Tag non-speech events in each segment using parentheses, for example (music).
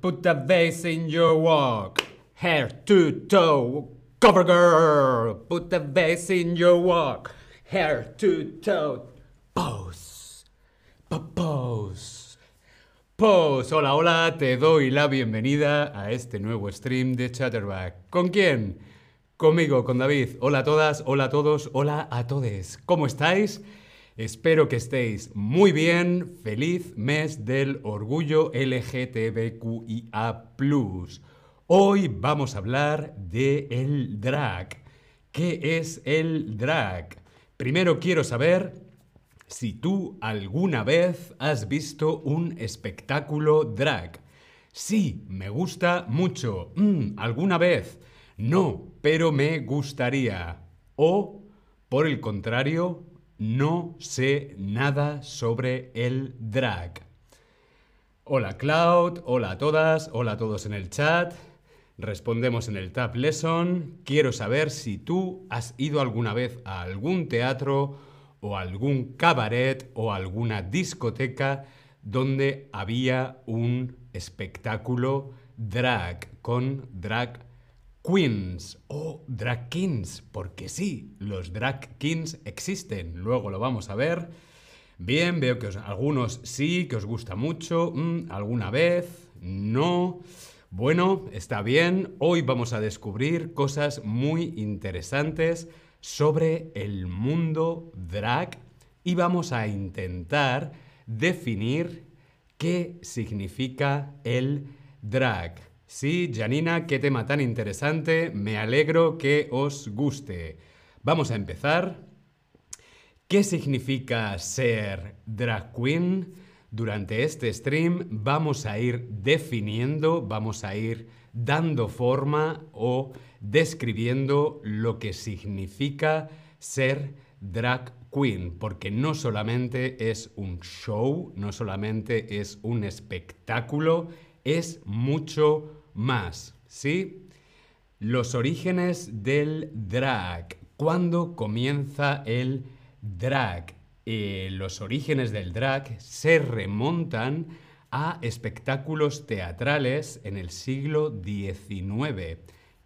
put the bass in your walk. Hair to toe, cover girl, put the bass in your walk. Hair to toe, pose, pose. Pose, hola, hola, te doy la bienvenida a este nuevo stream de Chatterback. ¿Con quién? Conmigo, con David. Hola a todas, hola a todos, hola a todes. ¿Cómo estáis? Espero que estéis muy bien. Feliz mes del orgullo LGTBQIA. Hoy vamos a hablar de el drag. ¿Qué es el drag? Primero quiero saber si tú alguna vez has visto un espectáculo drag. Sí, me gusta mucho. Mm, ¿Alguna vez? No, pero me gustaría. O, por el contrario, no sé nada sobre el drag. Hola Cloud, hola a todas, hola a todos en el chat. Respondemos en el Tab Lesson. Quiero saber si tú has ido alguna vez a algún teatro o algún cabaret o alguna discoteca donde había un espectáculo drag con drag queens o drag kings, porque sí, los drag kings existen, luego lo vamos a ver. Bien, veo que algunos sí, que os gusta mucho, mm, alguna vez, no. Bueno, está bien, hoy vamos a descubrir cosas muy interesantes sobre el mundo drag y vamos a intentar definir qué significa el drag. Sí, Janina, qué tema tan interesante. Me alegro que os guste. Vamos a empezar. ¿Qué significa ser drag queen? Durante este stream vamos a ir definiendo, vamos a ir dando forma o describiendo lo que significa ser drag queen, porque no solamente es un show, no solamente es un espectáculo, es mucho más, ¿sí? Los orígenes del drag. ¿Cuándo comienza el drag? Eh, los orígenes del drag se remontan a espectáculos teatrales en el siglo XIX.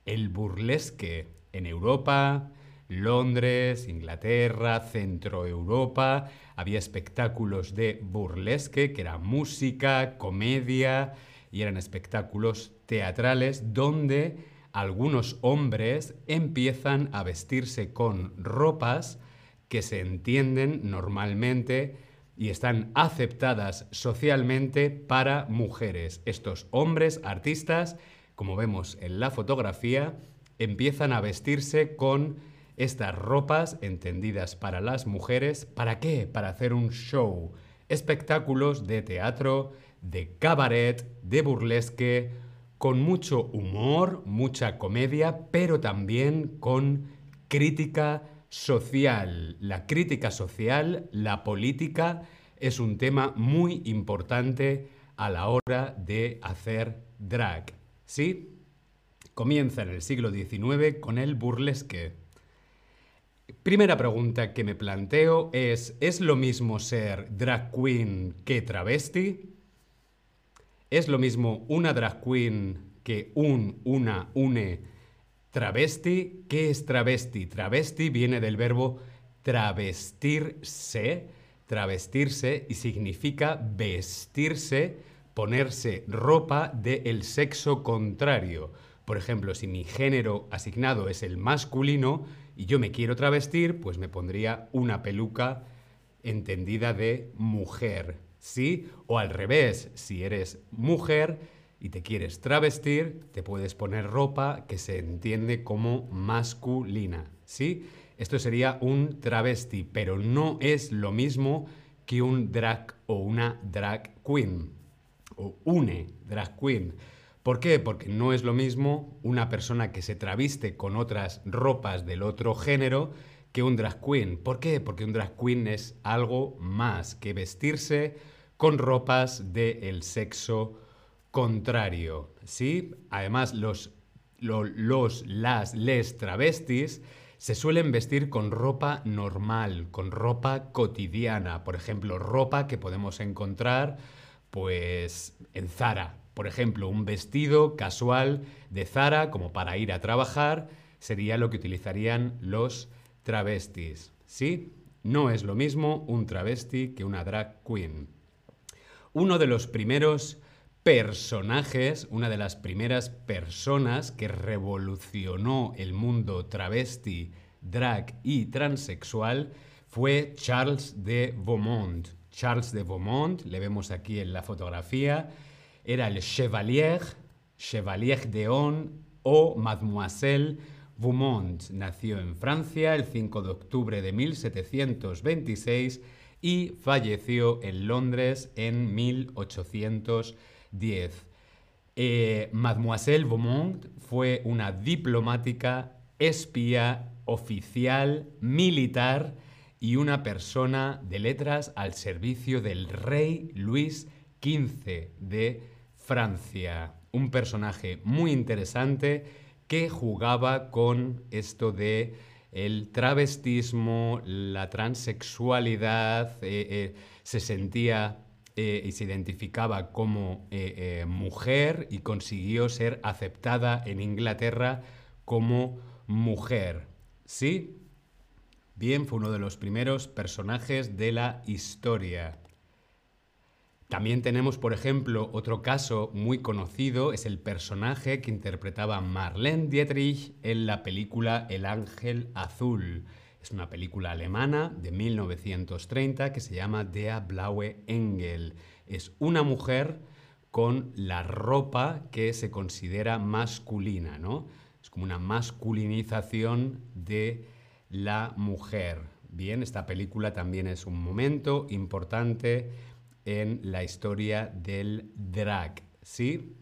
El burlesque en Europa, Londres, Inglaterra, Centro Europa, había espectáculos de burlesque, que era música, comedia, y eran espectáculos teatrales donde algunos hombres empiezan a vestirse con ropas que se entienden normalmente y están aceptadas socialmente para mujeres. Estos hombres artistas, como vemos en la fotografía, empiezan a vestirse con estas ropas entendidas para las mujeres. ¿Para qué? Para hacer un show. Espectáculos de teatro, de cabaret, de burlesque, con mucho humor, mucha comedia, pero también con crítica social. La crítica social, la política, es un tema muy importante a la hora de hacer drag. ¿Sí? Comienza en el siglo XIX con el burlesque. Primera pregunta que me planteo es, ¿es lo mismo ser drag queen que travesti? ¿Es lo mismo una drag queen que un, una, une travesti? ¿Qué es travesti? Travesti viene del verbo travestirse, travestirse y significa vestirse, ponerse ropa del sexo contrario. Por ejemplo, si mi género asignado es el masculino y yo me quiero travestir, pues me pondría una peluca entendida de mujer. ¿Sí? O al revés, si eres mujer y te quieres travestir, te puedes poner ropa que se entiende como masculina, ¿sí? Esto sería un travesti, pero no es lo mismo que un drag o una drag queen o une drag queen. ¿Por qué? Porque no es lo mismo una persona que se traviste con otras ropas del otro género que un drag queen. ¿Por qué? Porque un drag queen es algo más que vestirse con ropas del sexo contrario. ¿sí? Además, los, los, las, les travestis se suelen vestir con ropa normal, con ropa cotidiana. Por ejemplo, ropa que podemos encontrar pues en Zara, Por ejemplo, un vestido casual de Zara como para ir a trabajar sería lo que utilizarían los travestis. ¿Sí? No es lo mismo un travesti que una drag queen. Uno de los primeros personajes, una de las primeras personas que revolucionó el mundo travesti, drag y transexual fue Charles de Beaumont. Charles de Beaumont, le vemos aquí en la fotografía, era el Chevalier, Chevalier d'Eon o Mademoiselle Beaumont. Nació en Francia el 5 de octubre de 1726 y falleció en Londres en 1810. Eh, Mademoiselle Beaumont fue una diplomática, espía, oficial, militar y una persona de letras al servicio del rey Luis XV de Francia. Un personaje muy interesante que jugaba con esto de el travestismo, la transexualidad, eh, eh, se sentía eh, y se identificaba como mujer y consiguió ser aceptada en Inglaterra como mujer. ¿Sí? Bien, fue uno de los primeros personajes de la historia. También tenemos, por ejemplo, otro caso muy conocido, es el personaje que interpretaba Marlene Dietrich en la película El Ángel Azul. Es una película alemana de 1930 que se llama Der Blaue Engel. Es una mujer con la ropa que se considera masculina, ¿no? Es como una masculinización de la mujer. Bien, esta película también es un momento importante en la historia del drag, ¿sí?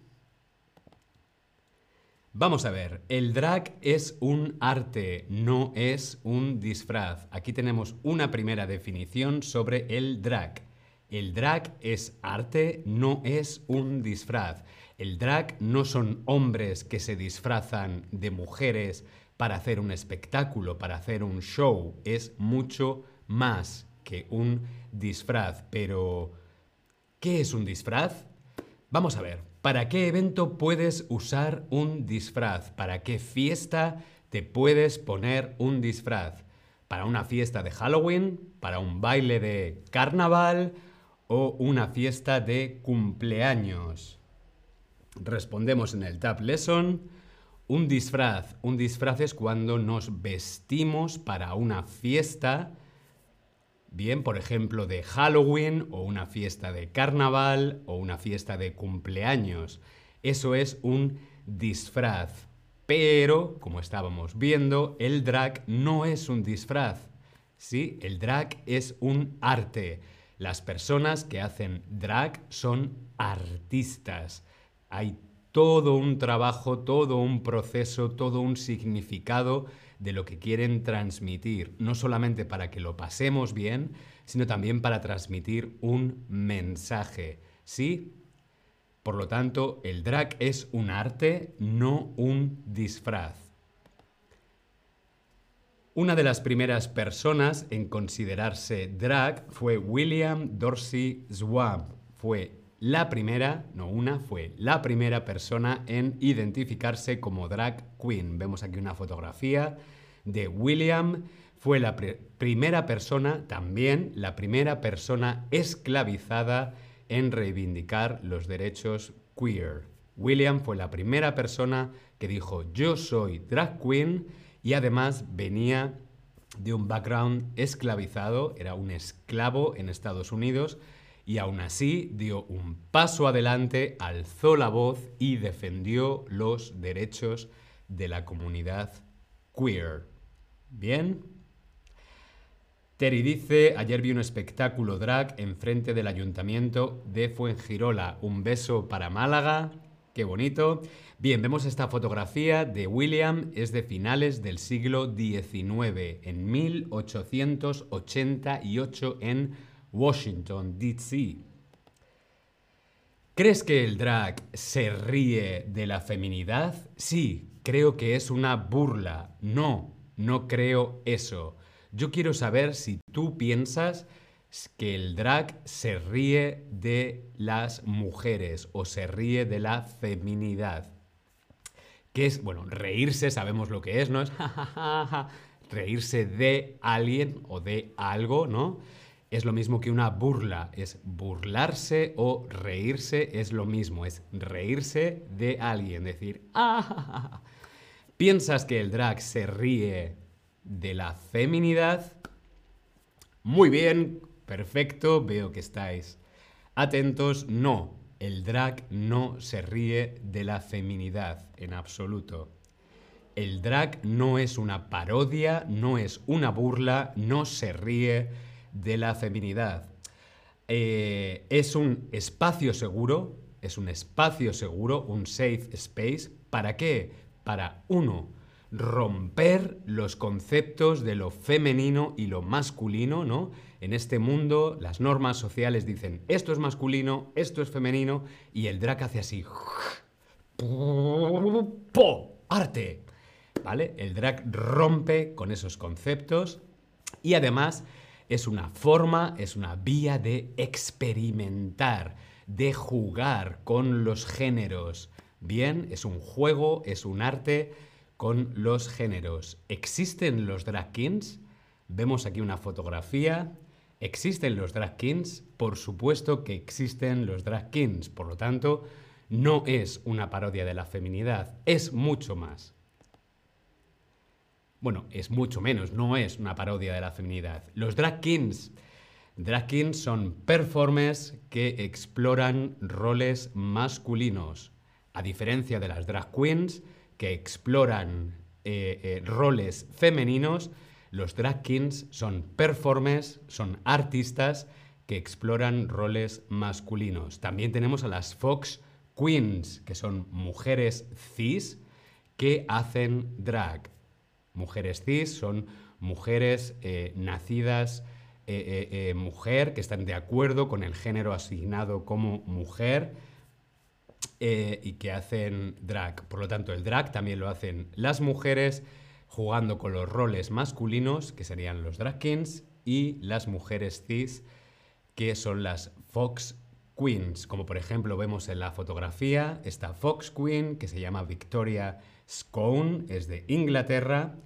Vamos a ver, el drag es un arte, no es un disfraz. Aquí tenemos una primera definición sobre el drag. El drag es arte, no es un disfraz. El drag no son hombres que se disfrazan de mujeres para hacer un espectáculo, para hacer un show. Es mucho más que un disfraz. Pero ¿Qué es un disfraz? Vamos a ver, ¿para qué evento puedes usar un disfraz? ¿Para qué fiesta te puedes poner un disfraz? ¿Para una fiesta de Halloween? ¿Para un baile de carnaval? ¿O una fiesta de cumpleaños? Respondemos en el Tab Lesson. Un disfraz. Un disfraz es cuando nos vestimos para una fiesta Bien, por ejemplo, de Halloween o una fiesta de carnaval o una fiesta de cumpleaños. Eso es un disfraz. Pero, como estábamos viendo, el drag no es un disfraz. ¿Sí? El drag es un arte. Las personas que hacen drag son artistas. Hay todo un trabajo, todo un proceso, todo un significado de lo que quieren transmitir, no solamente para que lo pasemos bien, sino también para transmitir un mensaje. ¿Sí? Por lo tanto, el drag es un arte, no un disfraz. Una de las primeras personas en considerarse drag fue William Dorsey Swamp. Fue la primera, no una, fue la primera persona en identificarse como drag queen. Vemos aquí una fotografía de William. Fue la primera persona, también la primera persona esclavizada en reivindicar los derechos queer. William fue la primera persona que dijo yo soy drag queen y además venía de un background esclavizado, era un esclavo en Estados Unidos y aún así dio un paso adelante, alzó la voz y defendió los derechos de la comunidad queer. ¿Bien? Terry dice, ayer vi un espectáculo drag enfrente del ayuntamiento de Fuengirola. Un beso para Málaga. Qué bonito. Bien, vemos esta fotografía de William, es de finales del siglo XIX, en 1888 en Washington, D.C. ¿Crees que el drag se ríe de la feminidad? Sí, creo que es una burla. No, no creo eso. Yo quiero saber si tú piensas que el drag se ríe de las mujeres o se ríe de la feminidad. Que es, bueno, reírse, sabemos lo que es, ¿no? Es (laughs) reírse de alguien o de algo, ¿no? Es lo mismo que una burla, es burlarse o reírse es lo mismo, es reírse de alguien, decir, (laughs) ¡ah! ¿Piensas que el drag se ríe de la feminidad? Muy bien, perfecto, veo que estáis atentos. No, el drag no se ríe de la feminidad en absoluto. El drag no es una parodia, no es una burla, no se ríe de la feminidad. Eh, es un espacio seguro, es un espacio seguro, un safe space. ¿Para qué? Para uno, romper los conceptos de lo femenino y lo masculino, ¿no? En este mundo las normas sociales dicen esto es masculino, esto es femenino y el drag hace así. ¡Po! ¡Arte! ¿Vale? El drag rompe con esos conceptos y además es una forma, es una vía de experimentar, de jugar con los géneros. Bien, es un juego, es un arte con los géneros. ¿Existen los drag kings? Vemos aquí una fotografía. ¿Existen los drag kings? Por supuesto que existen los drag kings. Por lo tanto, no es una parodia de la feminidad, es mucho más. Bueno, es mucho menos, no es una parodia de la feminidad. Los drag kings. Drag kings son performers que exploran roles masculinos. A diferencia de las drag queens, que exploran eh, eh, roles femeninos, los drag kings son performers, son artistas que exploran roles masculinos. También tenemos a las Fox Queens, que son mujeres cis que hacen drag. Mujeres cis son mujeres eh, nacidas eh, eh, mujer, que están de acuerdo con el género asignado como mujer y que hacen drag. Por lo tanto, el drag también lo hacen las mujeres jugando con los roles masculinos, que serían los drag kings, y las mujeres cis, que son las fox queens. Como por ejemplo vemos en la fotografía, esta fox queen, que se llama Victoria Scone, es de Inglaterra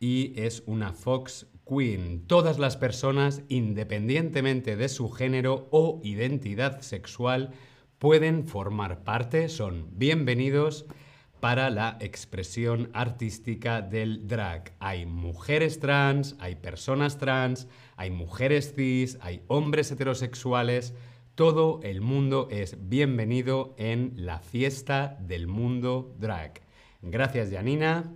y es una Fox Queen. Todas las personas, independientemente de su género o identidad sexual, pueden formar parte, son bienvenidos para la expresión artística del drag. Hay mujeres trans, hay personas trans, hay mujeres cis, hay hombres heterosexuales. Todo el mundo es bienvenido en la fiesta del mundo drag. Gracias, Janina.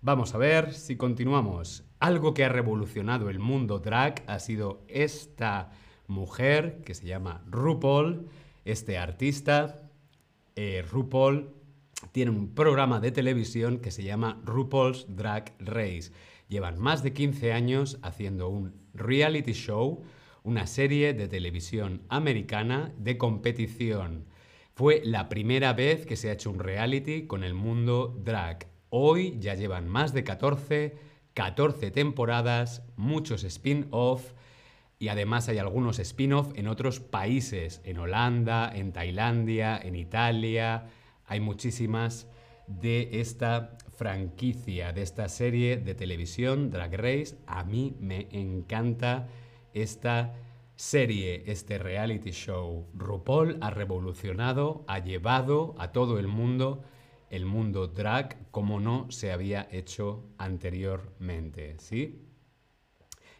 Vamos a ver si continuamos. Algo que ha revolucionado el mundo drag ha sido esta mujer que se llama RuPaul, este artista. Eh, RuPaul tiene un programa de televisión que se llama RuPaul's Drag Race. Llevan más de 15 años haciendo un reality show, una serie de televisión americana de competición fue la primera vez que se ha hecho un reality con el mundo drag. Hoy ya llevan más de 14, 14 temporadas, muchos spin-off y además hay algunos spin-off en otros países, en Holanda, en Tailandia, en Italia. Hay muchísimas de esta franquicia, de esta serie de televisión Drag Race. A mí me encanta esta serie, este reality show. RuPaul ha revolucionado, ha llevado a todo el mundo el mundo drag como no se había hecho anteriormente, ¿sí?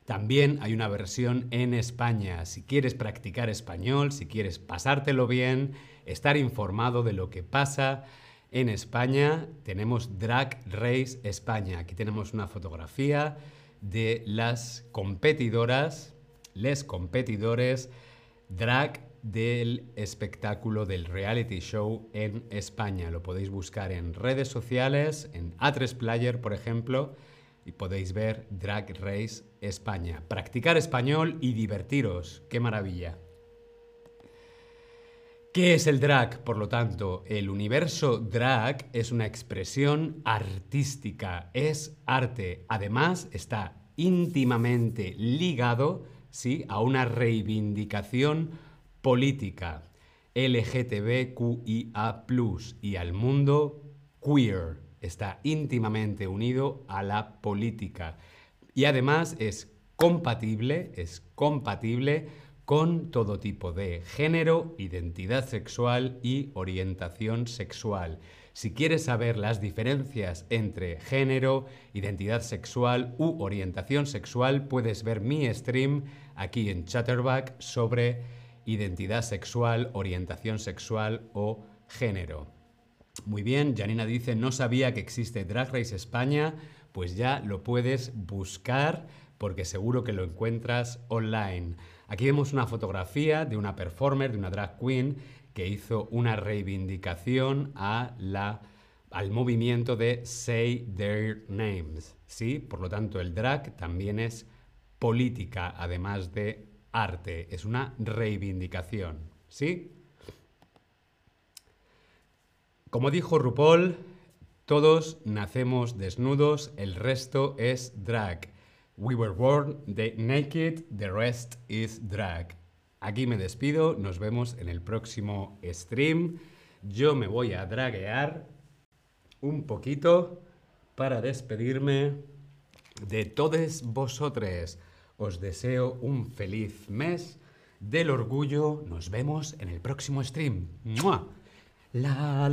También hay una versión en España. Si quieres practicar español, si quieres pasártelo bien, estar informado de lo que pasa en España, tenemos Drag Race España. Aquí tenemos una fotografía de las competidoras les competidores drag del espectáculo del reality show en España. Lo podéis buscar en redes sociales, en A3 Player, por ejemplo, y podéis ver Drag Race España. Practicar español y divertiros. ¡Qué maravilla! ¿Qué es el drag? Por lo tanto, el universo drag es una expresión artística, es arte. Además, está íntimamente ligado ¿sí? a una reivindicación política LGTBQIA+, y al mundo queer. Está íntimamente unido a la política. Y además es compatible, es compatible con todo tipo de género, identidad sexual y orientación sexual. Si quieres saber las diferencias entre género, identidad sexual u orientación sexual, puedes ver mi stream aquí en Chatterback sobre identidad sexual, orientación sexual o género. Muy bien, Janina dice, no sabía que existe Drag Race España, pues ya lo puedes buscar porque seguro que lo encuentras online. Aquí vemos una fotografía de una performer, de una drag queen, que hizo una reivindicación al movimiento de Say Their Names. ¿sí? Por lo tanto, el drag también es política, además de arte. Es una reivindicación. ¿Sí? Como dijo RuPaul, todos nacemos desnudos, el resto es drag. We were born the naked, the rest is drag. Aquí me despido, nos vemos en el próximo stream. Yo me voy a draguear un poquito para despedirme de todos vosotros. Os deseo un feliz mes del orgullo. Nos vemos en el próximo stream. La